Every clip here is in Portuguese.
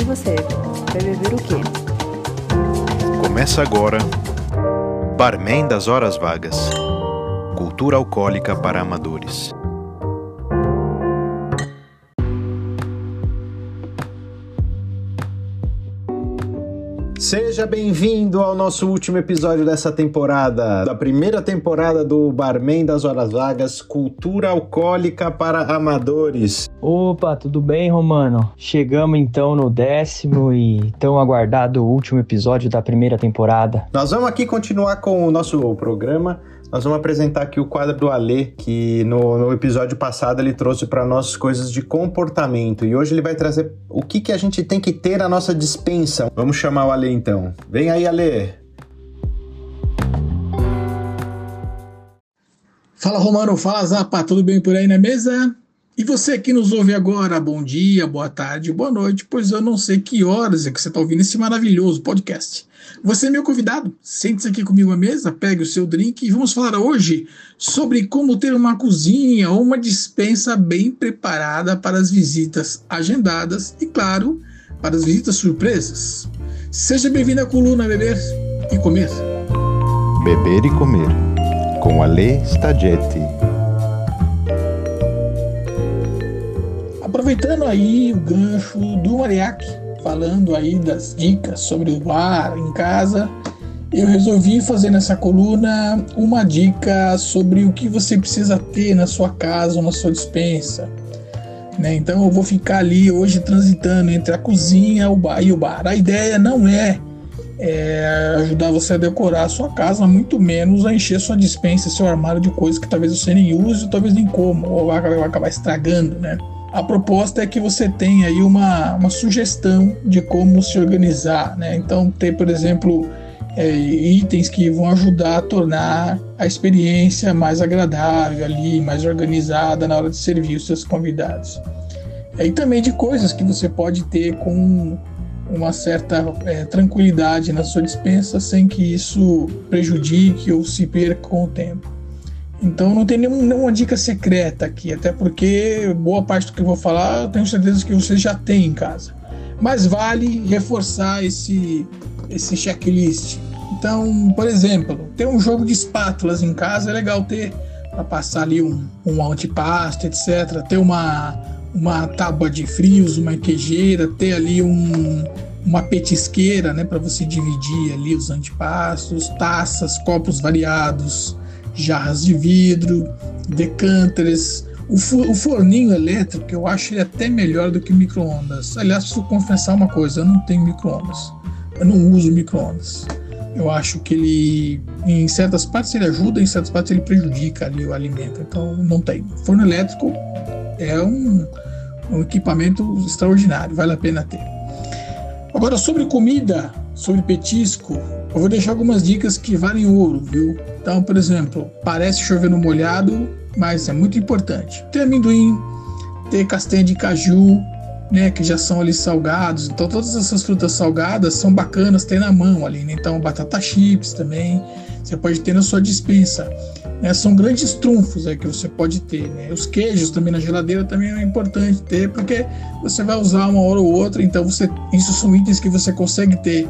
E você, vai beber o quê? Começa agora Barman das Horas Vagas Cultura Alcoólica para Amadores. Seja bem-vindo ao nosso último episódio dessa temporada, da primeira temporada do Barman das Horas Vagas, Cultura Alcoólica para Amadores. Opa, tudo bem, Romano? Chegamos então no décimo e tão aguardado último episódio da primeira temporada. Nós vamos aqui continuar com o nosso programa nós vamos apresentar aqui o quadro do Alê, que no, no episódio passado ele trouxe para nós coisas de comportamento. E hoje ele vai trazer o que, que a gente tem que ter na nossa dispensa. Vamos chamar o Alê então. Vem aí, Alê! Fala Romano, fala Zapa, tudo bem por aí na mesa? E você que nos ouve agora, bom dia, boa tarde, boa noite, pois eu não sei que horas é que você está ouvindo esse maravilhoso podcast. Você é meu convidado, sente-se aqui comigo à mesa, pegue o seu drink e vamos falar hoje sobre como ter uma cozinha ou uma dispensa bem preparada para as visitas agendadas e, claro, para as visitas surpresas. Seja bem-vindo à coluna Beber e Comer. Beber e Comer, com Ale Stagetti. Aproveitando aí o gancho do Mariachi, falando aí das dicas sobre o bar em casa, eu resolvi fazer nessa coluna uma dica sobre o que você precisa ter na sua casa ou na sua dispensa. Né? Então eu vou ficar ali hoje transitando entre a cozinha o bar, e o bar. A ideia não é, é, ajudar você a decorar a sua casa, muito menos a encher sua dispensa, seu armário de coisas que talvez você nem use, talvez nem coma, ou vai acabar estragando, né? A proposta é que você tenha aí uma, uma sugestão de como se organizar, né? Então, ter, por exemplo, é, itens que vão ajudar a tornar a experiência mais agradável ali, mais organizada na hora de servir os seus convidados. É, e também de coisas que você pode ter com uma certa é, tranquilidade na sua dispensa sem que isso prejudique ou se perca com o tempo. Então não tem nenhum, nenhuma dica secreta aqui, até porque boa parte do que eu vou falar eu tenho certeza que você já tem em casa. Mas vale reforçar esse, esse checklist. Então, por exemplo, ter um jogo de espátulas em casa é legal ter para passar ali um, um antipasto, etc. Ter uma, uma tábua de frios, uma queijeira, ter ali um, uma petisqueira né, para você dividir ali os antipastos, taças, copos variados jarras de vidro, decanters. O, forninho elétrico eu acho ele até melhor do que micro-ondas. Aliás, preciso confessar uma coisa: eu não tenho micro-ondas. Eu não uso micro-ondas. Eu acho que ele, em certas partes, ele ajuda, em certas partes, ele prejudica ali o alimento. Então, não tem. Forno elétrico é um, um equipamento extraordinário, vale a pena ter. Agora, sobre comida, sobre petisco, eu vou deixar algumas dicas que valem ouro, viu? Então, por exemplo, parece chover no molhado, mas é muito importante. Ter amendoim, ter castanha de caju, né, que já são ali salgados. Então, todas essas frutas salgadas são bacanas ter na mão ali, né? Então, batata chips também, você pode ter na sua dispensa. Né? São grandes trunfos aí que você pode ter, né? Os queijos também na geladeira também é importante ter, porque você vai usar uma hora ou outra, então você, isso são itens que você consegue ter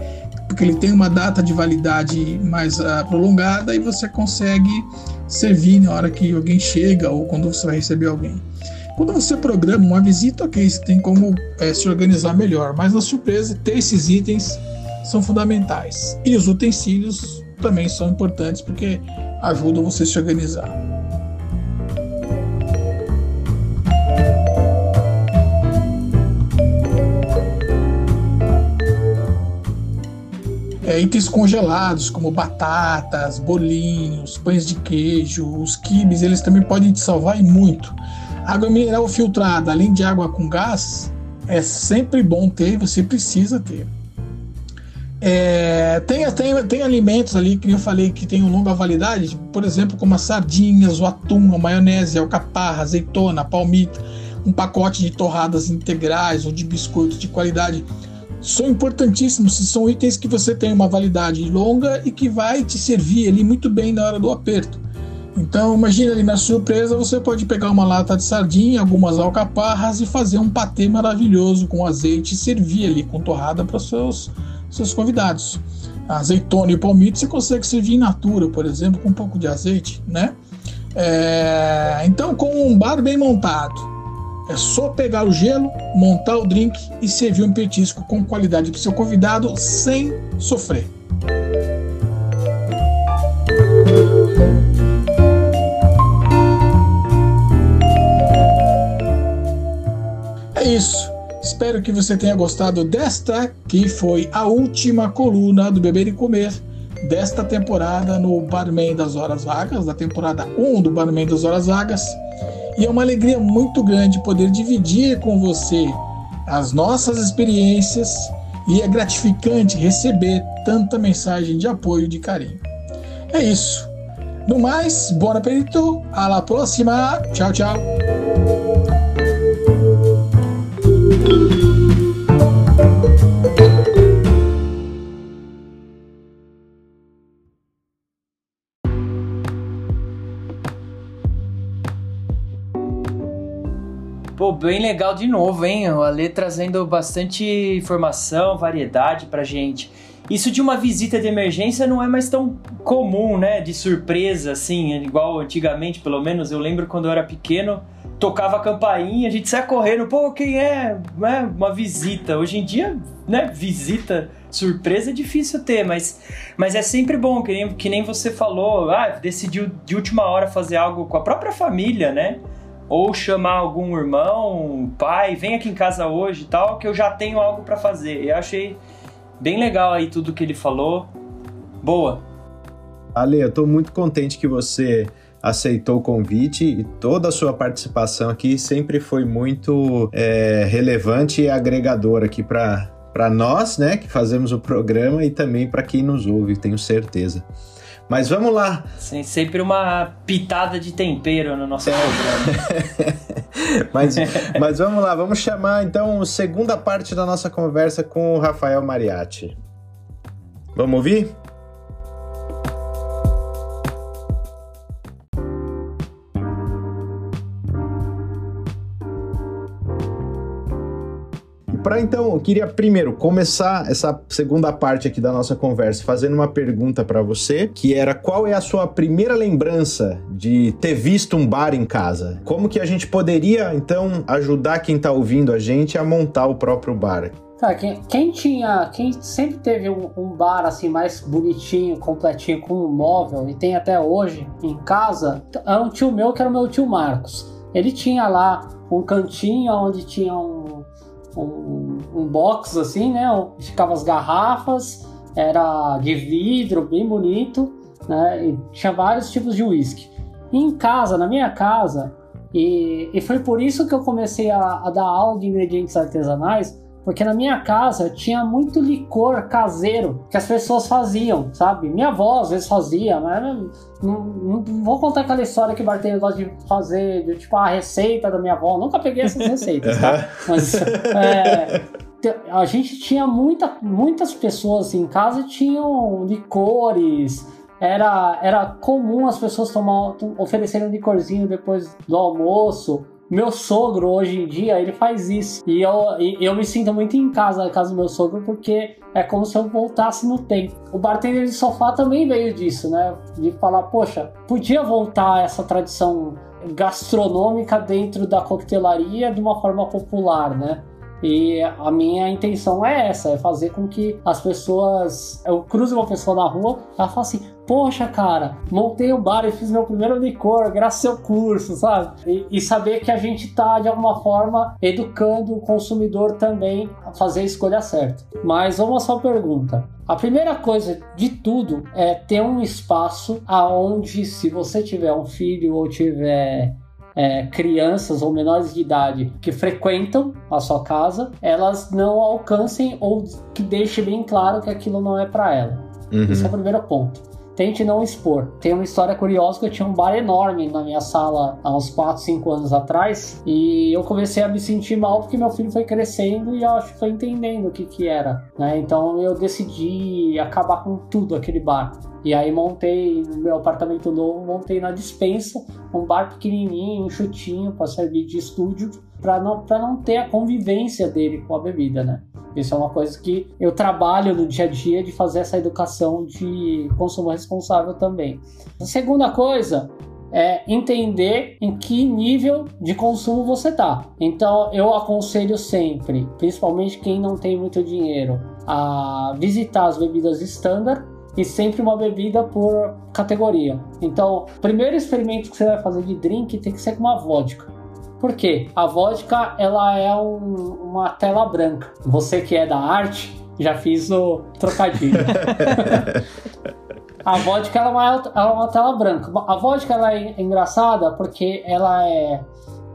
porque ele tem uma data de validade mais uh, prolongada e você consegue servir na hora que alguém chega ou quando você vai receber alguém. Quando você programa uma visita, ok, você tem como é, se organizar melhor, mas na surpresa, ter esses itens são fundamentais. E os utensílios também são importantes porque ajudam você a se organizar. É, itens congelados, como batatas, bolinhos, pães de queijo, os quibes, eles também podem te salvar e muito. Água mineral filtrada, além de água com gás, é sempre bom ter, você precisa ter. É, tem, tem, tem alimentos ali que eu falei que tem longa validade, por exemplo, como as sardinhas, o atum, a maionese, a alcaparra, azeitona, palmito, um pacote de torradas integrais ou de biscoitos de qualidade são importantíssimos, são itens que você tem uma validade longa e que vai te servir ali muito bem na hora do aperto. Então, imagina ali na surpresa, você pode pegar uma lata de sardinha, algumas alcaparras e fazer um patê maravilhoso com azeite e servir ali com torrada para seus, seus convidados. azeitona e palmito você consegue servir in natura, por exemplo, com um pouco de azeite, né? É, então, com um bar bem montado, é só pegar o gelo, montar o drink e servir um petisco com qualidade para o seu convidado sem sofrer. É isso. Espero que você tenha gostado desta, que foi a última coluna do Beber e Comer desta temporada no Barman das Horas Vagas, da temporada 1 do Barman das Horas Vagas. E é uma alegria muito grande poder dividir com você as nossas experiências e é gratificante receber tanta mensagem de apoio e de carinho. É isso. No mais, bom apetito, a la próxima, tchau, tchau. Bem legal de novo, hein? O Ale trazendo bastante informação, variedade pra gente. Isso de uma visita de emergência não é mais tão comum, né? De surpresa, assim, igual antigamente, pelo menos. Eu lembro quando eu era pequeno, tocava a campainha, a gente saia correndo, pô, quem é? é? Uma visita. Hoje em dia, né, visita surpresa é difícil ter, mas, mas é sempre bom, que nem, que nem você falou, ah, decidiu de última hora fazer algo com a própria família, né? Ou chamar algum irmão, pai, vem aqui em casa hoje e tal, que eu já tenho algo para fazer. Eu achei bem legal aí tudo que ele falou. Boa. Ale, eu tô muito contente que você aceitou o convite e toda a sua participação aqui sempre foi muito é, relevante e agregadora aqui para para nós, né, que fazemos o programa e também para quem nos ouve, tenho certeza. Mas vamos lá. Sim, sempre uma pitada de tempero no nosso é. programa. mas, mas vamos lá, vamos chamar então a segunda parte da nossa conversa com o Rafael Mariatti. Vamos ouvir? Para então, eu queria primeiro começar essa segunda parte aqui da nossa conversa fazendo uma pergunta para você, que era qual é a sua primeira lembrança de ter visto um bar em casa? Como que a gente poderia então ajudar quem está ouvindo a gente a montar o próprio bar? Cara, quem, quem, tinha, quem sempre teve um, um, bar assim mais bonitinho, completinho, com um móvel e tem até hoje em casa, é um tio meu que era o meu tio Marcos. Ele tinha lá um cantinho onde tinha um, um, um box assim, né? Ficava as garrafas, era de vidro, bem bonito, né? E tinha vários tipos de uísque. Em casa, na minha casa, e, e foi por isso que eu comecei a, a dar aula de ingredientes artesanais, porque na minha casa tinha muito licor caseiro que as pessoas faziam, sabe? Minha avó às vezes fazia, mas não, não, não vou contar aquela história que o bartender gosta de fazer, de, tipo a receita da minha avó. Nunca peguei essas receitas, tá? Mas é, a gente tinha muita, muitas pessoas em casa tinham licores. Era, era comum as pessoas tomar, oferecerem um licorzinho depois do almoço. Meu sogro, hoje em dia, ele faz isso. E eu, eu me sinto muito em casa, na casa do meu sogro, porque é como se eu voltasse no tempo. O bartender de sofá também veio disso, né? De falar, poxa, podia voltar essa tradição gastronômica dentro da coquetelaria de uma forma popular, né? E a minha intenção é essa, é fazer com que as pessoas. Eu cruzo uma pessoa na rua, ela fala assim: Poxa, cara, montei o bar e fiz meu primeiro licor, graças ao seu curso, sabe? E, e, saber que a gente tá, de alguma forma, educando o consumidor também a fazer a escolha certa. Mas vamos à sua pergunta. A primeira coisa de tudo é ter um espaço aonde, se você tiver um filho ou tiver é, crianças ou menores de idade que frequentam a sua casa, elas não alcancem ou que deixe bem claro que aquilo não é para ela. Uhum. Esse é o primeiro ponto. Tente não expor. Tem uma história curiosa que eu tinha um bar enorme na minha sala há uns 4, 5 anos atrás e eu comecei a me sentir mal porque meu filho foi crescendo e eu acho que foi entendendo o que que era, né? Então eu decidi acabar com tudo aquele bar. E aí montei no meu apartamento novo, montei na dispensa um bar pequenininho, um chutinho para servir de estúdio, para não, pra não ter a convivência dele com a bebida, né? Isso é uma coisa que eu trabalho no dia a dia de fazer essa educação de consumo responsável também. A segunda coisa é entender em que nível de consumo você tá. Então eu aconselho sempre, principalmente quem não tem muito dinheiro, a visitar as bebidas standard e sempre uma bebida por categoria. Então, o primeiro experimento que você vai fazer de drink tem que ser com uma vodka. Por quê? A vodka ela é um, uma tela branca. Você que é da arte, já fiz o trocadilho. a vodka ela é, uma, ela é uma tela branca. A vodka ela é engraçada porque ela é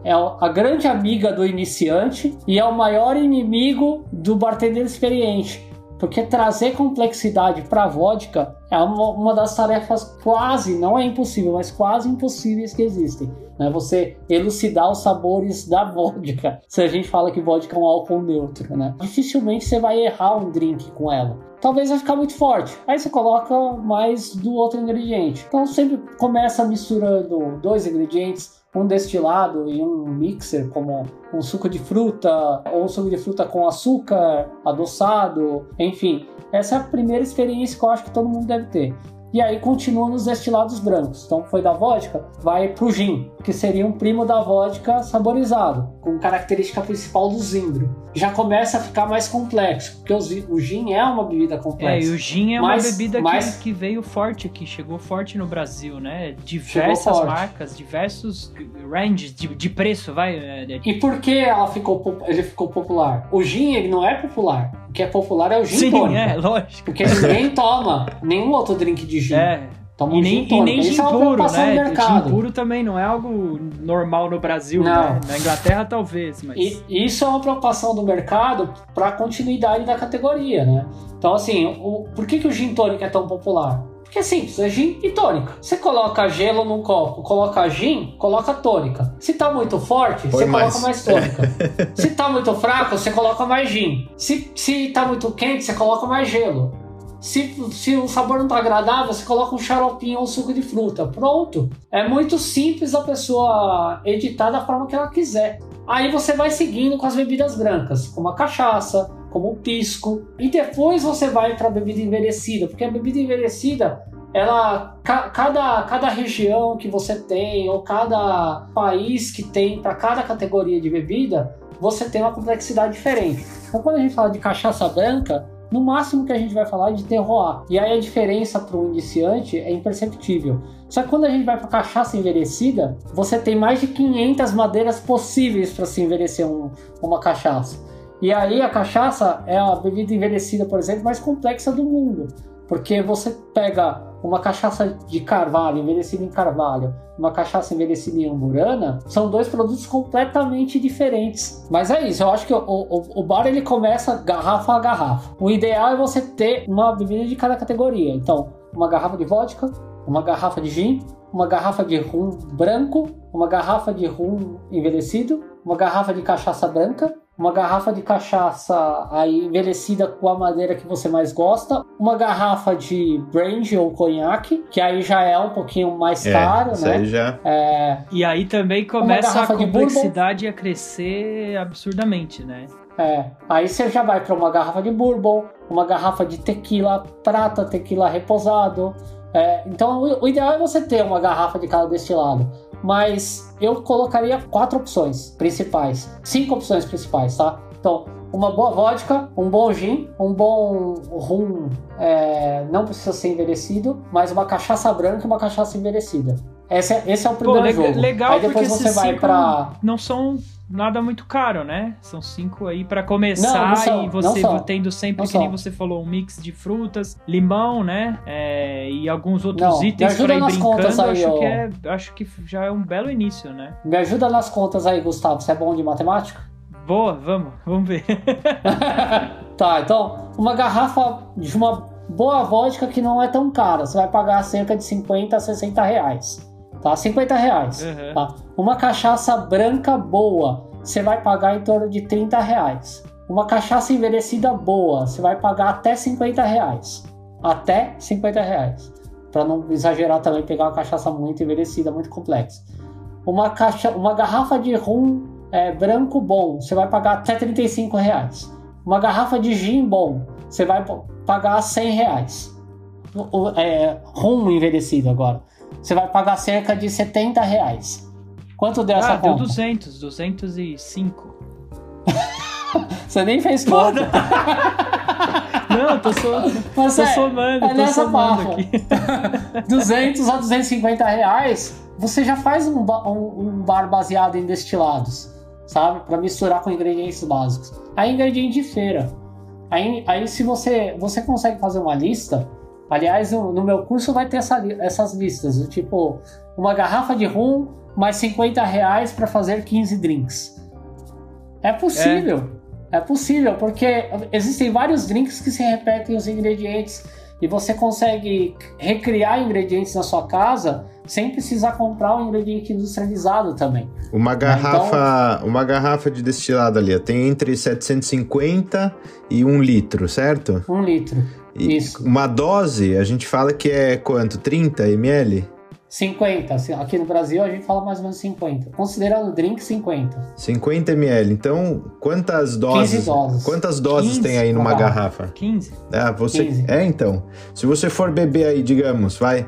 é a grande amiga do iniciante e é o maior inimigo do bartender experiente. Porque trazer complexidade para vodka é uma, uma, das tarefas quase, não é impossível, mas quase impossíveis que existem. Né? Você elucidar os sabores da vodka. Se a gente fala que vodka é um álcool neutro, né? Dificilmente você vai errar um drink com ela. Talvez vai ficar muito forte. Aí você coloca mais do outro ingrediente. Então sempre começa misturando dois ingredientes um destilado e um mixer, como um suco de fruta, ou um suco de fruta com açúcar adoçado, enfim. Essa é a primeira experiência que eu acho que todo mundo deve ter. E aí continua nos destilados brancos. Então foi da vodka, vai pro gin, que seria um primo da vodka saborizado, com característica principal do zimbro. Já começa a ficar mais complexo, porque o gin é uma bebida complexa. É, e o gin é mas, uma bebida mas... que, que veio forte aqui, chegou forte no Brasil, né? Diversas marcas, diversos ranges de, de preço, vai. E por que ela ficou, ele ficou popular? O gin ele não é popular que é popular é o gin Sim, tônica. é, lógico. Porque ninguém toma nenhum outro drink de gin. É. Toma e, nem, gin e nem gin é puro, né? Gin puro também não é algo normal no Brasil, não. né? Na Inglaterra talvez, mas... E, isso é uma preocupação do mercado para a continuidade da categoria, né? Então, assim, o, por que, que o gin tônica é tão popular? Que é simples, é gin e tônica. Você coloca gelo num copo, coloca gin, coloca tônica. Se tá muito forte, Põe você mais. coloca mais tônica. se tá muito fraco, você coloca mais gin. Se, se tá muito quente, você coloca mais gelo. Se, se o sabor não tá agradável, você coloca um xaropinho ou um suco de fruta. Pronto. É muito simples a pessoa editar da forma que ela quiser. Aí você vai seguindo com as bebidas brancas, como a cachaça, como o pisco. E depois você vai para a bebida envelhecida, porque a bebida envelhecida, ela ca, cada, cada região que você tem ou cada país que tem para cada categoria de bebida, você tem uma complexidade diferente. Então quando a gente fala de cachaça branca, no máximo que a gente vai falar é de terroir. E aí a diferença para o iniciante é imperceptível. Só que quando a gente vai para cachaça envelhecida, você tem mais de 500 madeiras possíveis para se envelhecer um, uma cachaça. E aí a cachaça é a bebida envelhecida, por exemplo, mais complexa do mundo. Porque você pega uma cachaça de carvalho, envelhecida em carvalho, uma cachaça envelhecida em amburana, são dois produtos completamente diferentes. Mas é isso, eu acho que o, o, o, bar ele começa garrafa a garrafa. O ideal é você ter uma bebida de cada categoria. Então, uma garrafa de vodka, uma garrafa de gin, uma garrafa de rum branco, uma garrafa de rum envelhecido, uma garrafa de cachaça branca, uma garrafa de cachaça aí envelhecida com a madeira que você mais gosta, uma garrafa de brandy ou conhaque, que aí já é um pouquinho mais é, caro, né? Aí já... É... E aí também começa a complexidade a crescer absurdamente, né? É, aí você já vai para uma garrafa de bourbon, uma garrafa de tequila prata, tequila reposado. É, então o, o ideal é você ter uma garrafa de cada destilado mas eu colocaria quatro opções principais, cinco opções principais, tá? Então, uma boa vodka, um bom gin, um bom rum, é, não precisa ser envelhecido, mas uma cachaça branca e uma cachaça envelhecida. Esse é, esse é o primeiro Pô, jogo. Legal, Aí depois você vai para não são nada muito caro, né? São cinco aí para começar não, não são, e você tendo sempre, que nem você falou, um mix de frutas, limão, né? É, e alguns outros não, itens para ir brincando. Aí, acho, que é, acho que já é um belo início, né? Me ajuda nas contas aí, Gustavo. Você é bom de matemática? Boa, vamos, vamos ver. tá, então, uma garrafa de uma boa vodka que não é tão cara. Você vai pagar cerca de 50 a 60 reais tá? 50 reais. Uhum. Tá? Uma cachaça branca boa, você vai pagar em torno de 30 reais. Uma cachaça envelhecida boa, você vai pagar até 50 reais. Até 50 reais. para não exagerar também, pegar uma cachaça muito envelhecida, muito complexa. Uma, caixa, uma garrafa de rum é, branco bom, você vai pagar até 35 reais. Uma garrafa de gin bom, você vai pagar 100 reais. É, rum envelhecido agora, você vai pagar cerca de 70 reais. Quanto deu ah, essa deu conta? 200, 205. Você nem fez conta. Não, tô, so, Mas tô é, somando, é tô nessa somando barra. aqui. 200 a 250 reais, você já faz um, ba- um- um bar baseado em destilados, sabe? Para misturar com ingredientes básicos. Aí ingrediente de feira. Aí, aí se você, você consegue fazer uma lista, aliás, no, meu curso vai ter essa essas listas, do tipo uma garrafa de rum mais 50 reais para fazer 15 drinks. É possível. É possível, porque existem vários drinks que se repetem os ingredientes e você consegue recriar ingredientes na sua casa sem precisar comprar um ingrediente industrializado também. Uma garrafa, uma garrafa de destilado ali, tem entre 750 e 1 litro, certo? Um litro. E Isso. Uma dose, a gente fala que é quanto? 30 ml? 50. assim, Aqui no Brasil a gente fala mais ou menos 50. Considerando drink, 50. 50 ml. Então, quantas doses? doses. Quantas doses 15 tem aí numa uma garrafa? 15. Ah, você. 15. É, então. Se você for beber aí, digamos, vai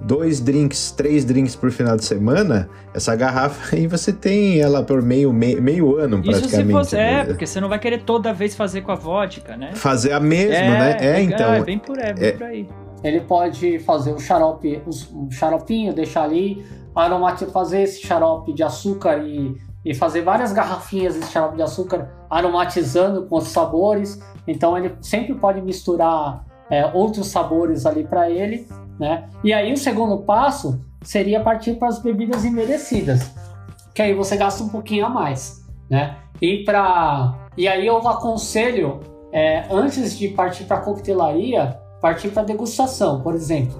dois drinks, três drinks por final de semana, essa garrafa aí você tem ela por meio, meio, meio ano Isso se praticamente. você. É, né? porque você não vai querer toda vez fazer com a vodka, né? Fazer a mesma, né? É, então. É bem por, é, bem é- por aí. Ele pode fazer o xarope, um xaropinho, deixar ali, aromati fazer esse xarope de açúcar e, e fazer várias garrafinhas desse xarope de açúcar aromatizando com os sabores. Então ele sempre pode misturar é, outros sabores ali para ele, né? E aí o segundo passo seria partir para as bebidas envelhecidas, que aí você gasta um pouquinho a mais, né? E para e aí eu aconselho é, antes de partir para a coquetelaria partir para degustação, por exemplo.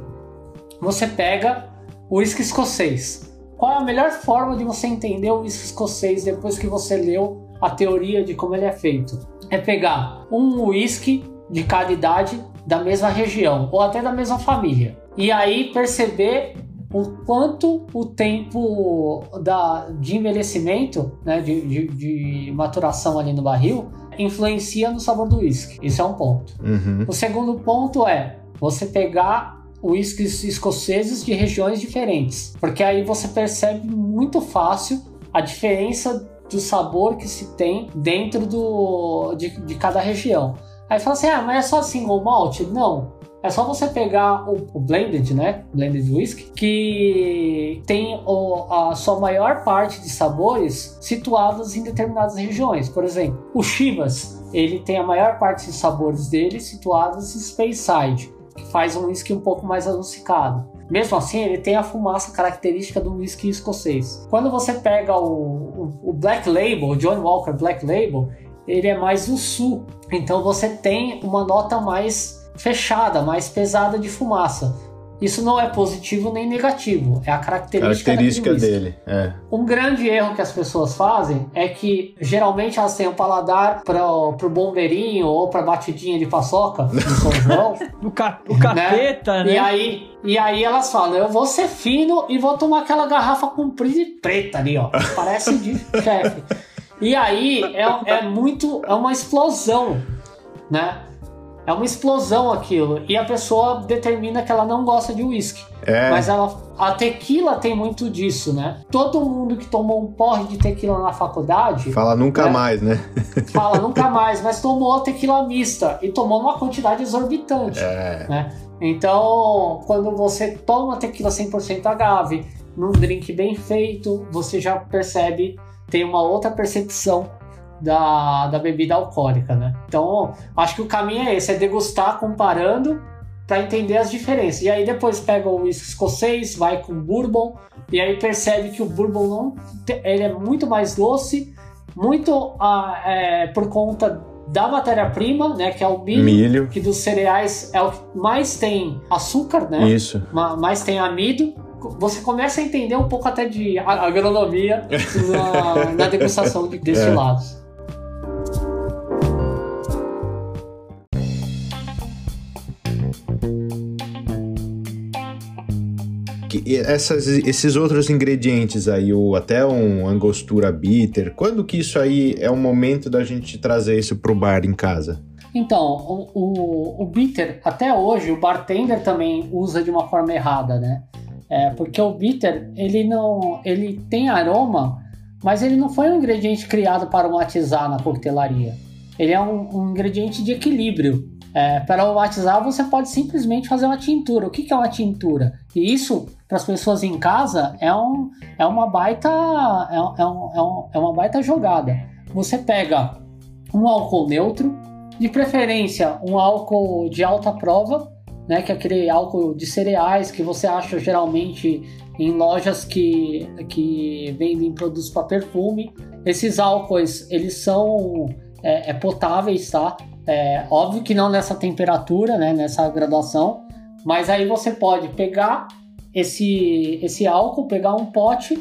Você pega o uísque escocês. Qual é a melhor forma de você entender o uísque escocês depois que você leu a teoria de como ele é feito? É pegar um uísque de cada idade da mesma região ou até da mesma família. E aí perceber o quanto o tempo da, de envelhecimento, né, de, de- de maturação ali no barril, influencia no sabor do uísque. Isso é um ponto. Uhum. O segundo ponto é você pegar uísques escoceses de regiões diferentes, porque aí você percebe muito fácil a diferença do sabor que se tem dentro do, de, de cada região. Aí fala assim, ah, mas é só single malt? Não. É só você pegar o, o blended, né? Blended whisky, que tem o- a sua maior parte de sabores situados em determinadas regiões. Por exemplo, o Chivas, ele tem a maior parte de sabores dele situados em Speyside, que faz um whisky um pouco mais adocicado. Mesmo assim, ele tem a fumaça característica do whisky escocês. Quando você pega o, o- o Black Label, o John Walker Black Label, ele é mais do sul. Então você tem uma nota mais fechada, mais pesada de fumaça. Isso não é positivo nem negativo, é a característica, Característica dele. É. Um grande erro que as pessoas fazem é que geralmente elas têm um paladar para pro bombeirinho ou para batidinha de paçoca no São João. O, ca- o capeta, né? E aí, e aí elas falam, eu vou ser fino e vou tomar aquela garrafa comprida e preta ali, ó. Parece de chefe. E aí é, é muito. É uma explosão, né? É uma explosão aquilo. E a pessoa determina que ela não gosta de uísque. É. Mas ela, a tequila tem muito disso, né? Todo mundo que tomou um porre de tequila na faculdade Fala nunca É. mais, né? fala nunca mais, mas tomou a tequila mista e tomou numa quantidade exorbitante. É. né? Então, quando você toma tequila 100% agave, num drink bem feito, você já percebe, tem uma outra percepção da, da bebida alcoólica, né? Então, acho que o caminho é esse, é degustar comparando para entender as diferenças. E aí depois pega o whisky escocês, vai com bourbon, e aí percebe que o bourbon não, ele é muito mais doce, muito ah, é, por conta da matéria-prima, né, que é o milho, Milho. que dos cereais é o que mais tem açúcar, né? Isso. ma- mais tem amido. Você começa a entender um pouco até de agronomia na, na degustação de destilados. que essas, esses outros ingredientes aí, ou até um angostura bitter, quando que isso aí é o momento da gente trazer isso pro bar em casa? Então, o, o, o bitter, até hoje, o bartender também usa de uma forma errada, né? É, porque o bitter, ele não, ele tem aroma, mas ele não foi um ingrediente criado para aromatizar na coquetelaria. Ele é um, um ingrediente de equilíbrio. É, para aromatizar, você pode simplesmente fazer uma tintura. O que, que é uma tintura? E isso, para as pessoas em casa, é, um, é uma baita é, é, um, é, um, é uma baita jogada. Você pega um álcool neutro, de preferência um álcool de alta prova, né, que é aquele álcool de cereais que você acha geralmente em lojas que, que vendem produtos para perfume. Esses álcoois, eles são é, é potáveis, tá? É, óbvio que não nessa temperatura, né, nessa graduação, mas aí você pode pegar esse, esse álcool, pegar um pote,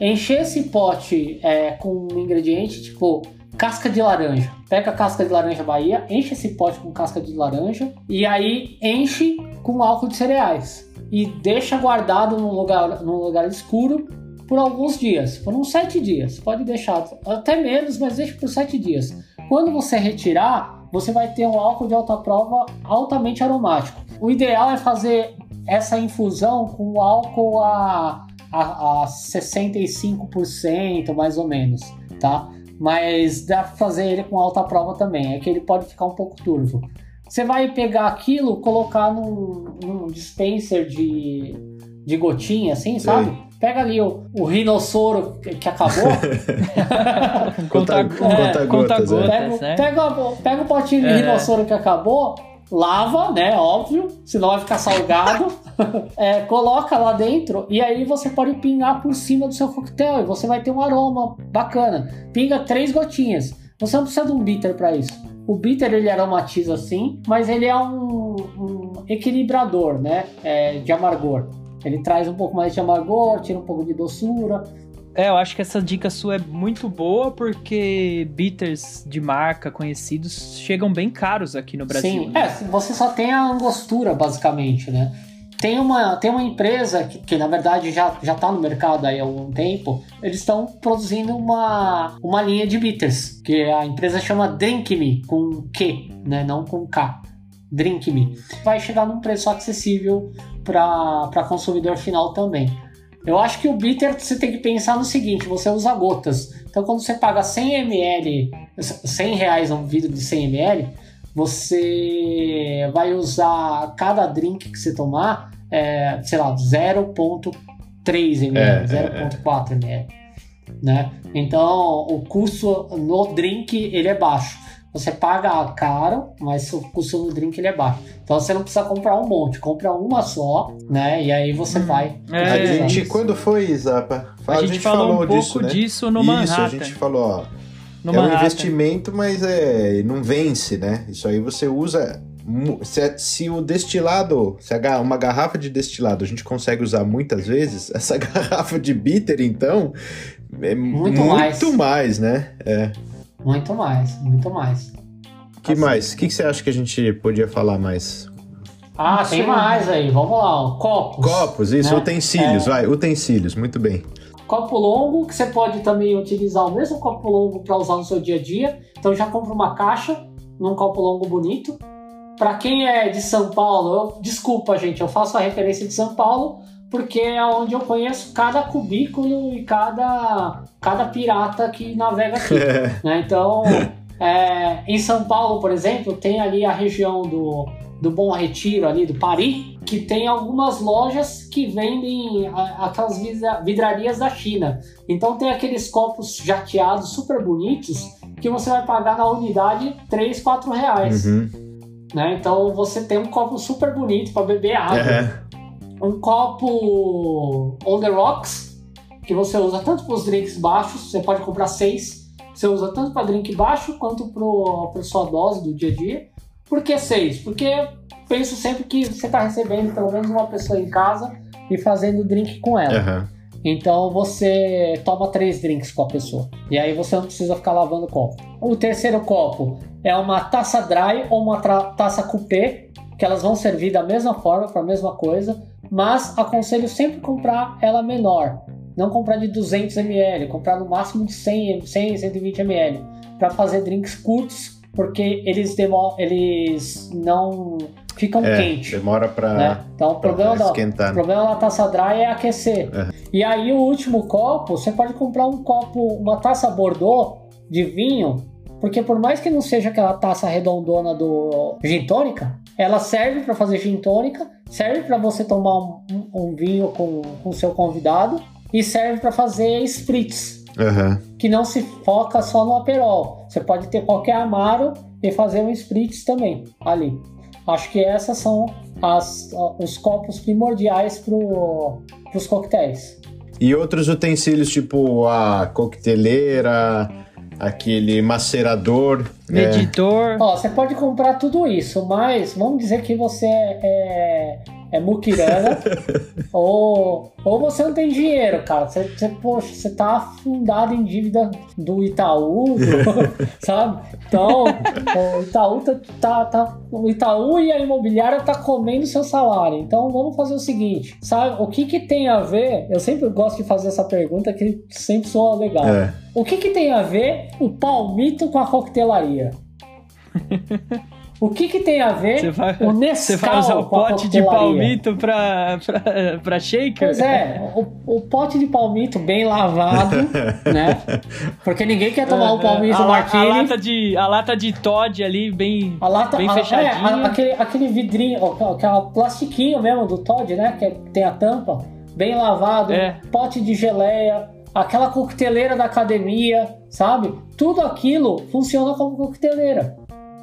encher esse pote é, com um ingrediente, tipo casca de laranja. Pega a casca de laranja Bahia, enche esse pote com casca de laranja e aí enche com álcool de cereais e deixa guardado num lugar, num lugar escuro por alguns dias, por uns sete dias. Pode deixar até menos, mas deixa por sete dias. Quando você retirar, você vai ter um álcool de alta prova altamente aromático. O ideal é fazer essa infusão com álcool a, a, a 65% mais ou menos, tá? Mas dá pra fazer ele com alta prova também, é que ele pode ficar um pouco turvo. Você vai pegar aquilo, colocar num, num dispenser de, de gotinha, assim, sabe? Pega ali o, o rinossoro que, que acabou. conta, conta, é, conta gotas, é. gotas, pega, né? pega, pega o potinho de É. rinossoro que acabou, lava, né? Óbvio, senão vai ficar salgado. É, coloca lá dentro e aí você pode pingar por cima do seu coquetel e você vai ter um aroma bacana. Pinga três gotinhas. Você não precisa de um bitter para isso. O bitter ele aromatiza sim, mas ele é um, um equilibrador, né? É, de amargor. Ele traz um pouco mais de amargor, tira um pouco de doçura. É, eu acho que essa dica sua é muito boa porque bitters de marca conhecidos chegam bem caros aqui no Brasil. Sim, né? é, você só tem a angostura, basicamente, né? Tem uma, tem uma empresa que, que, na verdade, já, já tá no mercado há algum tempo. Eles estão produzindo uma, uma linha de bitters, que a empresa chama Drink Me, com Q, né? Não com K. Drink Me. Vai chegar num preço acessível para consumidor final também. Eu acho que o bitter você tem que pensar no seguinte: você usa gotas. Então, quando você paga 100 ml, 100 reais um vidro de 100 ml, você vai usar cada drink que você tomar, é, sei lá, 0,3 ml, É, 0,4 ml. Né? Então, o custo no drink ele é baixo. Você paga caro, mas o custo no drink ele é baixo. Então você não precisa comprar um monte, compra uma só, né? E aí você vai. É, a gente, isso. quando foi, Zapa? A gente falou um pouco né? disso no Isso, Manhattan. a gente falou, ó. No é um investimento, mas é, não vence, né? Isso aí você usa. Se, se o destilado, se a uma garrafa de destilado a gente consegue usar muitas vezes, essa garrafa de bitter, então, é Muito muito, mais. mais. né? É. Muito mais, muito mais. que Assim. mais? O que, que você acha que a gente podia falar mais? Ah, tem mais aí. Vamos lá, copos. Copos, isso, né? utensílios, É. vai, utensílios, muito bem. Copo longo, que você pode também utilizar o mesmo copo longo para usar no seu dia a dia. Então já compra uma caixa num copo longo bonito. Para quem é de São Paulo, eu, desculpa, gente, eu faço a referência de São Paulo porque é onde eu conheço cada cubículo e cada, cada pirata que navega aqui. né? Então, é, em São Paulo, por exemplo, tem ali a região do, do Bom Retiro, ali do Pari, que tem algumas lojas que vendem a- aquelas vidra- vidrarias da China. Então tem aqueles copos jateados super bonitos que você vai pagar na unidade 3, 4 reais. Uhum. Né? Então você tem um copo super bonito para beber água É. um copo on the rocks que você usa tanto para os drinks baixos, você pode comprar seis. Você usa tanto para drink baixo quanto para sua dose do dia a dia. Por que seis? Porque penso sempre que você está recebendo pelo menos uma pessoa em casa e fazendo drink com ela. Aham. Então você toma três drinks com a pessoa. E aí você não precisa ficar lavando o copo. O terceiro copo é uma taça dry ou uma taça coupé, que elas vão servir da mesma forma, para a mesma coisa. mas aconselho sempre comprar ela menor. Não comprar de 200 ml, comprar no máximo de 100, 100 120 ml, para fazer drinks curtos, porque eles, eles não ficam É, quentes. demora pra, Né? Então o problema, da, esquentar. o problema da taça dry é aquecer. E aí o último copo, você pode comprar um copo, uma taça Bordeaux de vinho, porque por mais que não seja aquela taça redondona do gin tônica, ela serve para fazer gin tônica, serve para você tomar um, um- um vinho com o seu convidado e serve para fazer spritz, Aham. que não se foca só no aperol. Você pode ter qualquer amaro e fazer um spritz também ali. Acho que essas são as- os copos primordiais para os coquetéis. E outros utensílios, tipo a coqueteleira, aquele macerador. é, Medidor. Ó, você pode comprar tudo isso, mas vamos dizer que você é, é, muquirana ou, ou você não tem dinheiro, cara. Você, você, poxa, você tá afundado em dívida do Itaú, do- sabe? Então, o Itaú tá, tá, tá- O Itaú e a imobiliária tá comendo seu salário. Então vamos fazer o seguinte, sabe? O que que tem a ver? Eu sempre gosto de fazer essa pergunta que sempre soa legal. é. O que, que tem a ver o palmito com a coquetelaria? O que, que tem a ver vai, o Nescau você vai usar o pote de palmito pra, pra, shaker? Pois é, o, o pote de palmito bem lavado, né? Porque ninguém quer tomar um palmito a, martini. a lata de A lata de Todd ali, bem. A lata, Bem a- fechadinha. é, a- aquele, aquele vidrinho, ó, aquele plastiquinho mesmo do Todd, né? Que tem a tampa, bem lavado, É. pote de geleia, aquela coqueteleira da academia, sabe? Tudo aquilo funciona como coqueteleira.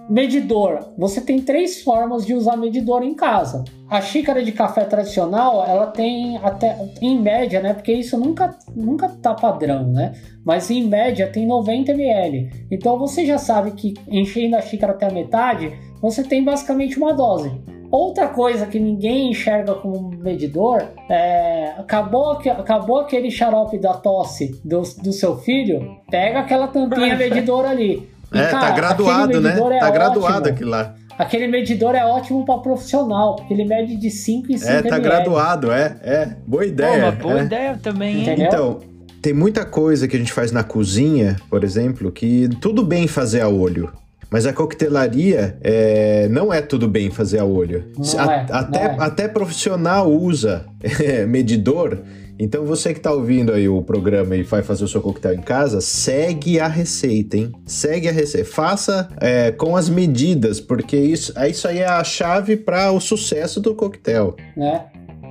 Medidor. Você tem três formas de usar medidor em casa. A xícara de café tradicional, ela tem até, em média, né? Porque isso nunca, nunca tá padrão, né? Mas em média tem 90 ml. Então você já sabe que enchendo a xícara até a metade, você tem basicamente uma dose. Outra coisa que ninguém enxerga como medidor é. Acabou, acabou aquele xarope da tosse do, do seu filho, pega aquela tampinha medidor ali. E, É, cara, tá graduado, né? é tá graduado ótimo. aquilo lá. Aquele medidor é ótimo para profissional, porque ele mede de 5 em 5 É, tá ml. graduado, é, é. Boa Pô, ideia. uma boa é. ideia também, hein? Entendeu? Então, tem muita coisa que a gente faz na cozinha, por exemplo, que tudo bem fazer a olho. Mas a coquetelaria é, não é tudo bem fazer a olho. Não Se- é, até, não é. até profissional usa é, medidor. Então você que tá ouvindo aí o programa e vai fazer o seu coquetel em casa, segue a receita, hein? Segue a receita. Faça é, com as medidas, porque isso, isso aí é a chave para o sucesso do coquetel. né?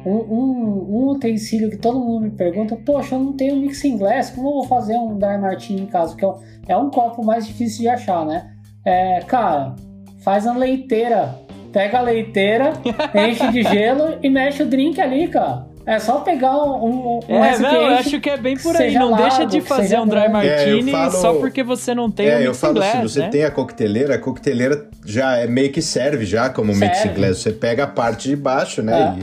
Um, um, um utensílio que todo mundo me pergunta, poxa, eu não tenho mixing glass, como eu vou fazer um dry martini em casa? Porque é um, é um copo mais difícil de achar, né? É, cara, faz a leiteira, pega a leiteira, enche de gelo e mexe o drink ali, cara. É só pegar um, um, É, não, eu acho que é bem por aí. Não deixa de fazer um dry grande. martini É, eu falo- só porque você não tem é, um eu mixing falo glass, se você né? tem a coqueteleira, a coqueteleira já é meio que serve já como Serve. mixing glass. Você pega a parte de baixo, né?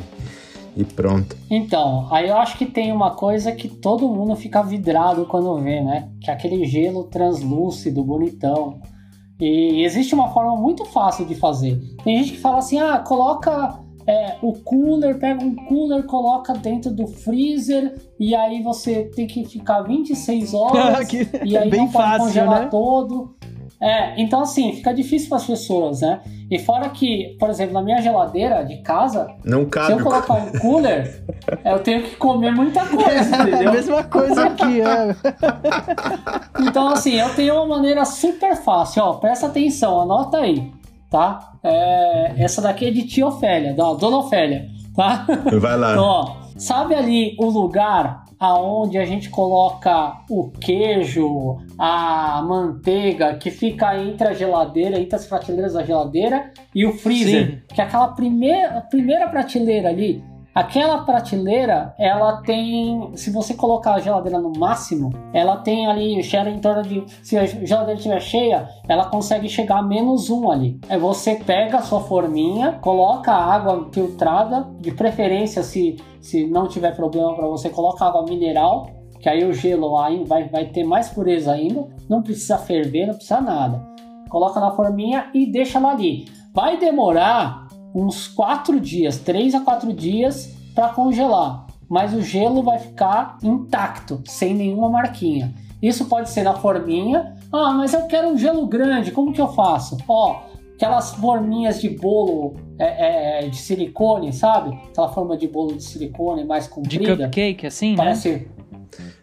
E, e pronto. Então, aí eu acho que tem uma coisa que todo mundo fica vidrado quando vê, né? Que é aquele gelo translúcido, bonitão. E existe uma forma muito fácil de fazer. Tem gente que fala assim: ah, coloca é, o cooler, pega um cooler, coloca dentro do freezer, e aí você tem que ficar 26 horas, Que e aí é bem não pode fácil, congelar né? todo. É, então assim, fica difícil para as pessoas, né? E fora que, por exemplo, na minha geladeira de casa, Não se cabe. eu colocar um cooler, eu tenho que comer muita coisa, É a entendeu? mesma coisa aqui, é. Então, assim, eu tenho uma maneira super fácil, ó. Presta atenção, anota aí, tá? É, essa daqui é de tia Ofélia, da Dona Ofélia, tá? Vai lá. Então, ó, sabe ali o lugar aonde a gente coloca o queijo, a manteiga que fica entre a geladeira, entre as prateleiras da geladeira e o freezer, Sim. que é aquela primeira, a primeira prateleira ali. Aquela prateleira, ela tem, se você colocar a geladeira no máximo, ela tem ali, cheira em torno de, se a geladeira estiver cheia, ela consegue chegar a menos um ali. Aí você pega a sua forminha, coloca a água filtrada, de preferência se, se não tiver problema para você, coloca água mineral, que aí o gelo aí vai, vai ter mais pureza ainda, não precisa ferver, não precisa nada. Coloca na forminha e deixa ela ali. Vai demorar uns 4 dias, 3 a 4 dias, para congelar, mas o gelo vai ficar intacto, sem nenhuma marquinha. Isso pode ser na forminha. Ah, mas eu quero um gelo grande, como que eu faço? Ó, aquelas forminhas de bolo é, é, de silicone, sabe? Aquela forma de bolo de silicone mais De comprida. cupcake, assim, né? Parece,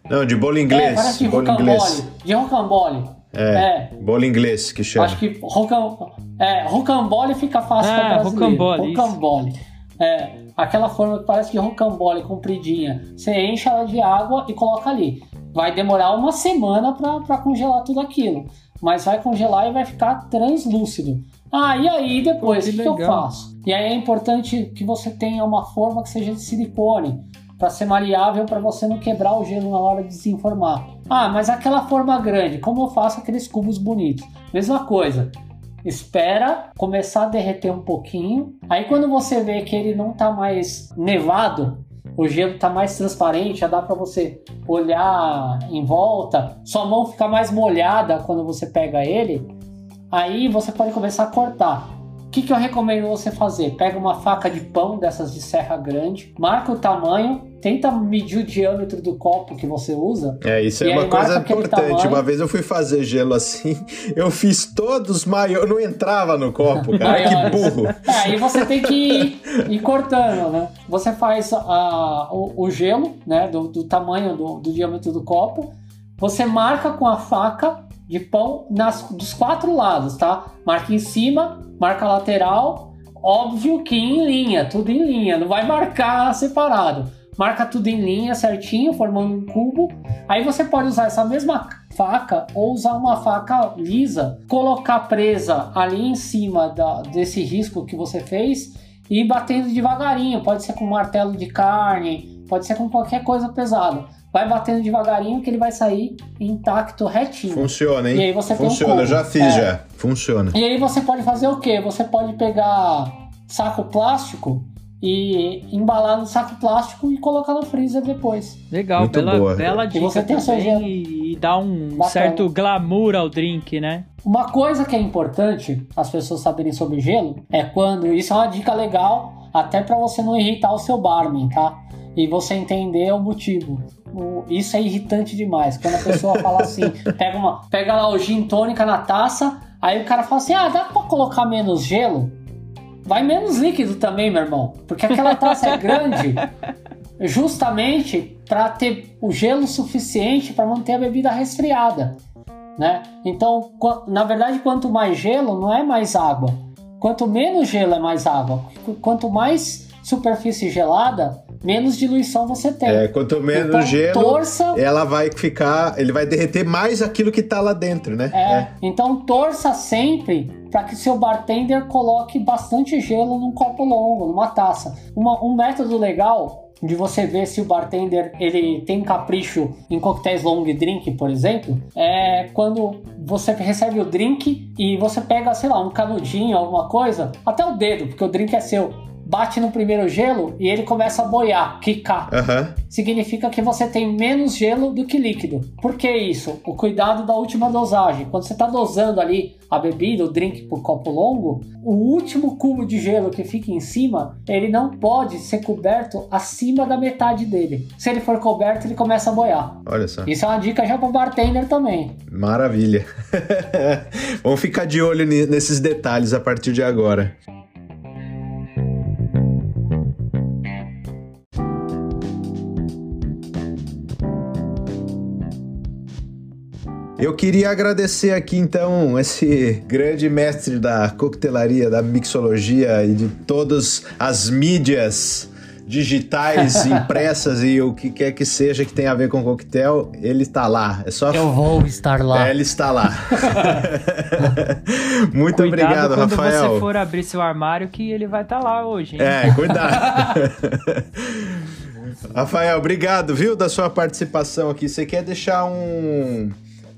Não, de bolo é, inglês. parece de bolo rocambole. inglês. De rocambole. É, É. bolo inglês que chama. Acho que rocam, é, rocambole fica fácil Ah, para brasileiro. rocambole. Rocambole. É, aquela forma que parece de rocambole compridinha. Você enche ela de água e coloca ali. Vai demorar uma semana para congelar tudo aquilo. Mas vai congelar e vai ficar translúcido. Ah, e aí depois, o que que, que eu faço? E aí é importante que você tenha uma forma que seja de silicone. Para ser maleável, para você não quebrar o gelo na hora de desenformar. Ah, mas aquela forma grande, como eu faço aqueles cubos bonitos? Mesma coisa. Espera começar a derreter um pouquinho. Aí quando você vê que ele não tá mais nevado, o gelo tá mais transparente, já dá para você olhar em volta. Sua mão fica mais molhada quando você pega ele. Aí você pode começar a cortar. O que, que eu recomendo você fazer? Pega uma faca de pão dessas de serra grande, marca o tamanho, tenta medir o diâmetro do copo que você usa. É, isso é uma coisa importante. Uma vez eu fui fazer gelo assim, eu fiz todos maiores, não entrava no copo, cara. que burro. É, aí você tem que ir, ir cortando, né? Você faz a- o, o gelo, né? Do, do tamanho do, do diâmetro do copo. Você marca com a faca de pão nas, dos quatro lados, tá? Marca em cima, marca lateral. Óbvio que em linha, tudo em linha. Não vai marcar separado. Marca tudo em linha certinho, formando um cubo. Aí você pode usar essa mesma faca ou usar uma faca lisa, colocar presa ali em cima da- desse risco que você fez e batendo devagarinho. Pode ser com martelo de carne, pode ser com qualquer coisa pesada. Vai batendo devagarinho que ele vai sair intacto, retinho. Funciona, hein? E aí você tem um Funciona, eu já fiz É. já. Funciona. E aí você pode fazer o quê? Você pode pegar saco plástico e embalar no saco plástico e colocar no freezer depois. Legal, Muito bela, boa. bela E dica você tem o seu também gelo. e, e dá um Bacana. certo glamour ao drink, né? Uma coisa que é importante as pessoas saberem sobre gelo é quando isso é uma dica legal até para você não irritar o seu barman, tá? E você entender o motivo. Isso é irritante demais. Quando a pessoa fala assim, pega uma, pega lá o gin tônica na taça, aí o cara fala assim: "Ah, dá para colocar menos gelo?" Vai menos líquido também, meu irmão, porque aquela taça é grande justamente para ter o gelo suficiente para manter a bebida resfriada né? Então, na verdade, quanto mais gelo, não é mais água. Quanto menos gelo é mais água. Qu- Quanto mais superfície gelada, menos diluição você tem. É, quanto menos então, gelo, torça, ela vai ficar. Ele vai derreter mais aquilo que tá lá dentro, né? é, então torça sempre para que seu bartender coloque bastante gelo num copo longo, numa taça. Uma- um método legal de você ver se o bartender ele tem capricho em coquetéis long drink, por exemplo, é quando você recebe o drink e você pega, sei lá, um canudinho, alguma coisa, até o dedo, porque o drink é seu. Bate no primeiro gelo e ele começa a boiar, quicar Aham. significa que você tem menos gelo do que líquido. Por que isso? O cuidado da última dosagem. Quando você está dosando ali a bebida, o drink por copo longo, o último cubo de gelo que fica em cima, ele não pode ser coberto acima da metade dele. Se ele for coberto, ele começa a boiar. Olha só. Isso é uma dica já para bartender também. Maravilha. Vamos ficar de olho nesses detalhes a partir de agora. Eu queria agradecer aqui então esse grande mestre da coquetelaria, da mixologia e de todas as mídias digitais, impressas e o que quer que seja que tenha a ver com coquetel, ele está lá. É só vou estar é, ele está lá. Muito Cuidado obrigado, quando Rafael. você for abrir seu armário que ele vai estar lá hoje. hein? É, cuidado. Rafael, obrigado, viu, da sua participação aqui. Você quer deixar um.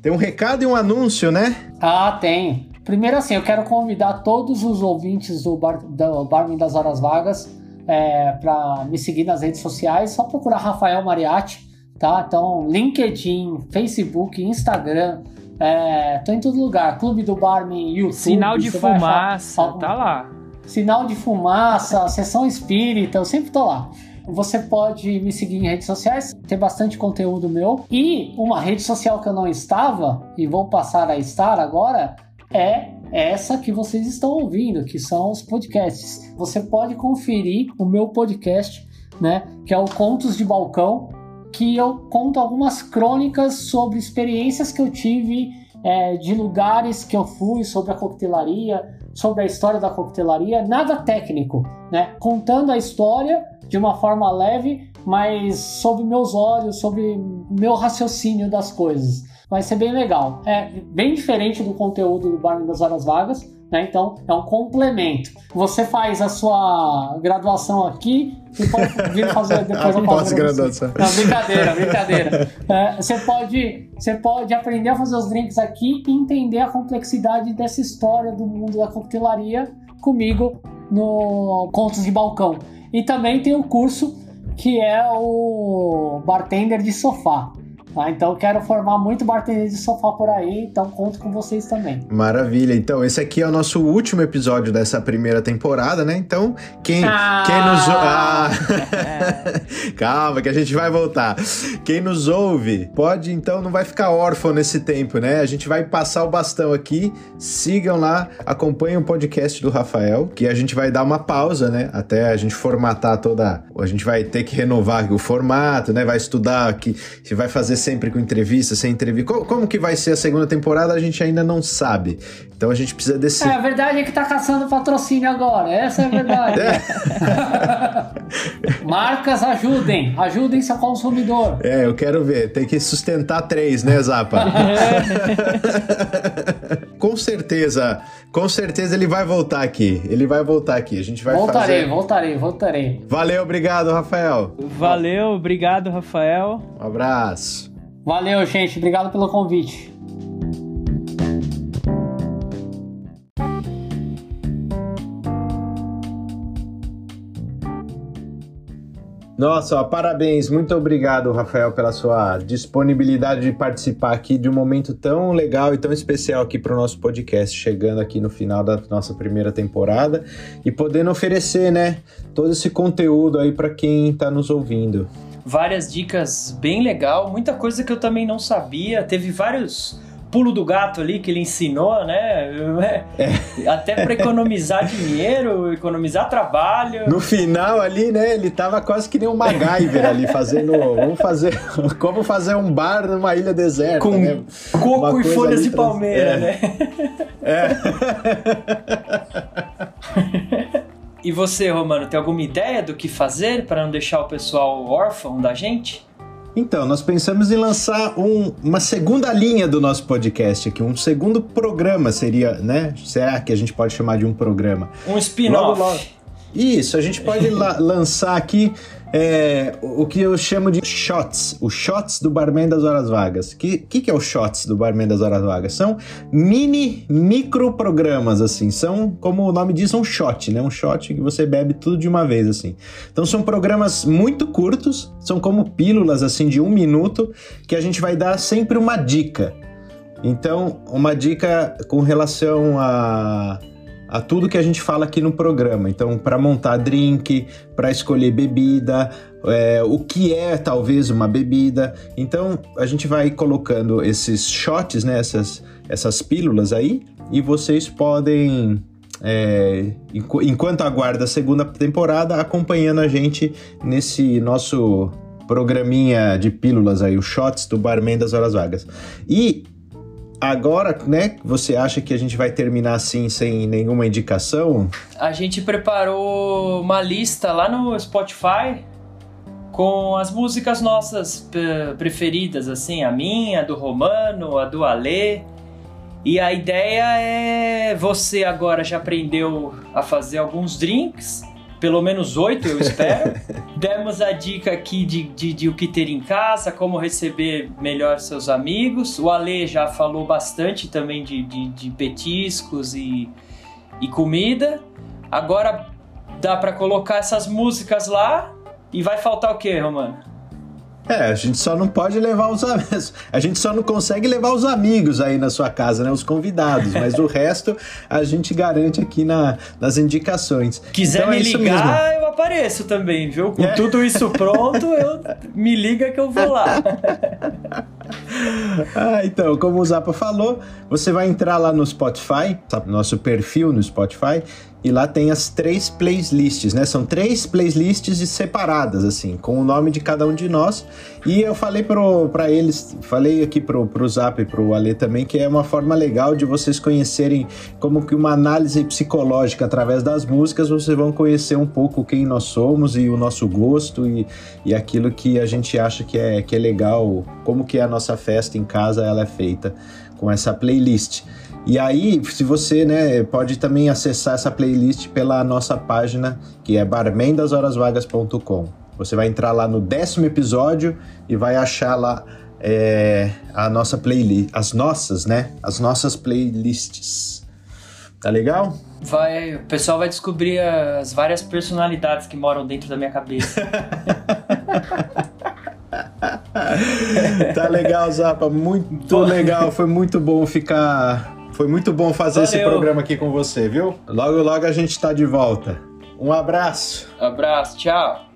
Tem um recado e um anúncio, né? Ah, tem. Primeiro assim, eu quero convidar todos os ouvintes do, bar, do Barman das Horas Vagas é, para me seguir nas redes sociais. Só procurar Rafael Mariatti, tá? Então, LinkedIn, Facebook, Instagram. É, tô em todo lugar. Clube do Barman, YouTube. Sinal de fumaça, algum- tá lá. Sinal de fumaça, sessão espírita, eu sempre tô lá. Você pode me seguir em redes sociais, tem bastante conteúdo meu. E uma rede social que eu não estava, e vou passar a estar agora, é essa que vocês estão ouvindo, que são os podcasts. Você pode conferir o meu podcast, né, que é o Contos de Balcão, que eu conto algumas crônicas sobre experiências que eu tive é, de lugares que eu fui, sobre a coquetelaria, sobre a história da coquetelaria, nada técnico, né? Contando a história de uma forma leve, mas sob meus olhos, sobre meu raciocínio das coisas. Vai ser bem legal. É bem diferente do conteúdo do Barman das Horas Vagas, né? Então é um complemento. Você faz a sua graduação aqui e pode vir fazer depois a pós-graduação. Não, brincadeira, brincadeira. É, você, pode, você pode aprender a fazer os drinks aqui e entender a complexidade dessa história do mundo da coquetelaria comigo no Contos de Balcão. E também tem o curso que é o Bartender de Sofá. Tá? Então quero formar muito bartender de sofá por aí, então conto com vocês também. Maravilha. Então, esse aqui é o nosso último episódio dessa primeira temporada, né? Então, quem, ah! quem nos ah! Calma, que a gente vai voltar. Quem nos ouve, pode então não vai ficar órfão nesse tempo, né? A gente vai passar o bastão aqui. Sigam lá, acompanhem o podcast do Rafael, que a gente vai dar uma pausa, né? Até a gente formatar toda. A gente vai ter que renovar o formato, né? Vai estudar aqui, vai fazer sempre com entrevista, sem entrevista. Como, como, que vai ser a segunda temporada, a gente ainda não sabe. Então a gente precisa desse. É, a verdade é que tá caçando patrocínio agora. Essa é a verdade. É. Marcas ajudem, ajudem seu consumidor. É, eu quero ver. Tem que sustentar três, né, Zapa? com certeza, com certeza ele vai voltar aqui. Ele vai voltar aqui. A gente vai voltarei, fazer... Voltarei, voltarei, voltarei. Valeu, obrigado, Rafael. Valeu, obrigado, Rafael. Um abraço. Valeu, gente. Obrigado pelo convite. Nossa, parabéns, muito obrigado, Rafael, pela sua disponibilidade de participar aqui de um momento tão legal e tão especial aqui para o nosso podcast, chegando aqui no final da nossa primeira temporada e podendo oferecer, né, todo esse conteúdo aí para quem está nos ouvindo várias dicas bem legal, muita coisa que eu também não sabia. Teve vários pulo do gato ali que ele ensinou, né? É. Até para economizar dinheiro, economizar trabalho. No final ali, né? Ele tava quase que nem um MacGyver ali fazendo, vamos fazer, como fazer um bar numa ilha deserta, com né? coco e folhas de palmeira, é. né? É. E você, Romano, tem alguma ideia do que fazer para não deixar o pessoal órfão da gente? Então, nós pensamos em lançar um, uma segunda linha do nosso podcast aqui, um segundo programa seria, né? Será que a gente pode chamar de um programa? Um spin-off. Isso, a gente pode la lançar aqui é, o que eu chamo de shots, os shots do Barman das Horas Vagas. O que, que, que, é o shots do Barman das Horas Vagas? São mini, micro programas, assim. São, como o nome diz, um shot, né? Um shot que você bebe tudo de uma vez, assim. Então são programas muito curtos, são como pílulas, assim, de um minuto, que a gente vai dar sempre uma dica. Então, uma dica com relação a a tudo que a gente fala aqui no programa. Então, para montar drink, para escolher bebida, é, o que é talvez uma bebida. Então, a gente vai colocando esses shots, né, essas, essas pílulas aí, e vocês podem é, enquanto aguarda a segunda temporada, acompanhando a gente nesse nosso programinha de pílulas aí, os shots do Barman das Horas Vagas. E Agora, né, você acha que a gente vai terminar assim sem nenhuma indicação? A gente preparou uma lista lá no Spotify com as músicas nossas preferidas, assim, a minha, a do Romano, a do Alê. E a ideia é você agora já aprendeu a fazer alguns drinks pelo menos oito, eu espero. Demos a dica aqui de, de, de, o que ter em casa, como receber melhor seus amigos. O Ale já falou bastante também de, de, de petiscos e, e comida. Agora dá para colocar essas músicas lá e vai faltar o que, Romano? É, a gente só não pode levar os amigos. A gente só não consegue levar os amigos aí na sua casa, né? Os convidados. Mas o resto a gente garante aqui na, nas indicações. Quiser Então é me isso ligar, eu apareço também, viu? Com É. tudo isso pronto, eu me liga que eu vou lá. Ah, então, como o Zapa falou, você vai entrar lá no Spotify, nosso perfil no Spotify, e lá tem as três playlists, né? São três playlists separadas, assim, com o nome de cada um de nós. E eu falei pro, pra eles, falei aqui pro, pro Zap e pro Ale também, que é uma forma legal de vocês conhecerem como que uma análise psicológica através das músicas, vocês vão conhecer um pouco quem nós somos e o nosso gosto e, e aquilo que a gente acha que é, que é legal, como que a nossa festa em casa ela é feita com essa playlist. E aí, se você, né, pode também acessar essa playlist pela nossa página, que é barmendashorasvagas.com. Você vai entrar lá no décimo episódio e vai achar lá é, a nossa playlist, as nossas, né, as nossas playlists. Tá legal? Vai, o pessoal vai descobrir as várias personalidades que moram dentro da minha cabeça. Tá legal, Zapa, muito legal, foi muito bom ficar, foi muito bom fazer esse Valeu. programa aqui com você, viu? Logo, logo a gente tá de volta. Um abraço. Abraço, tchau.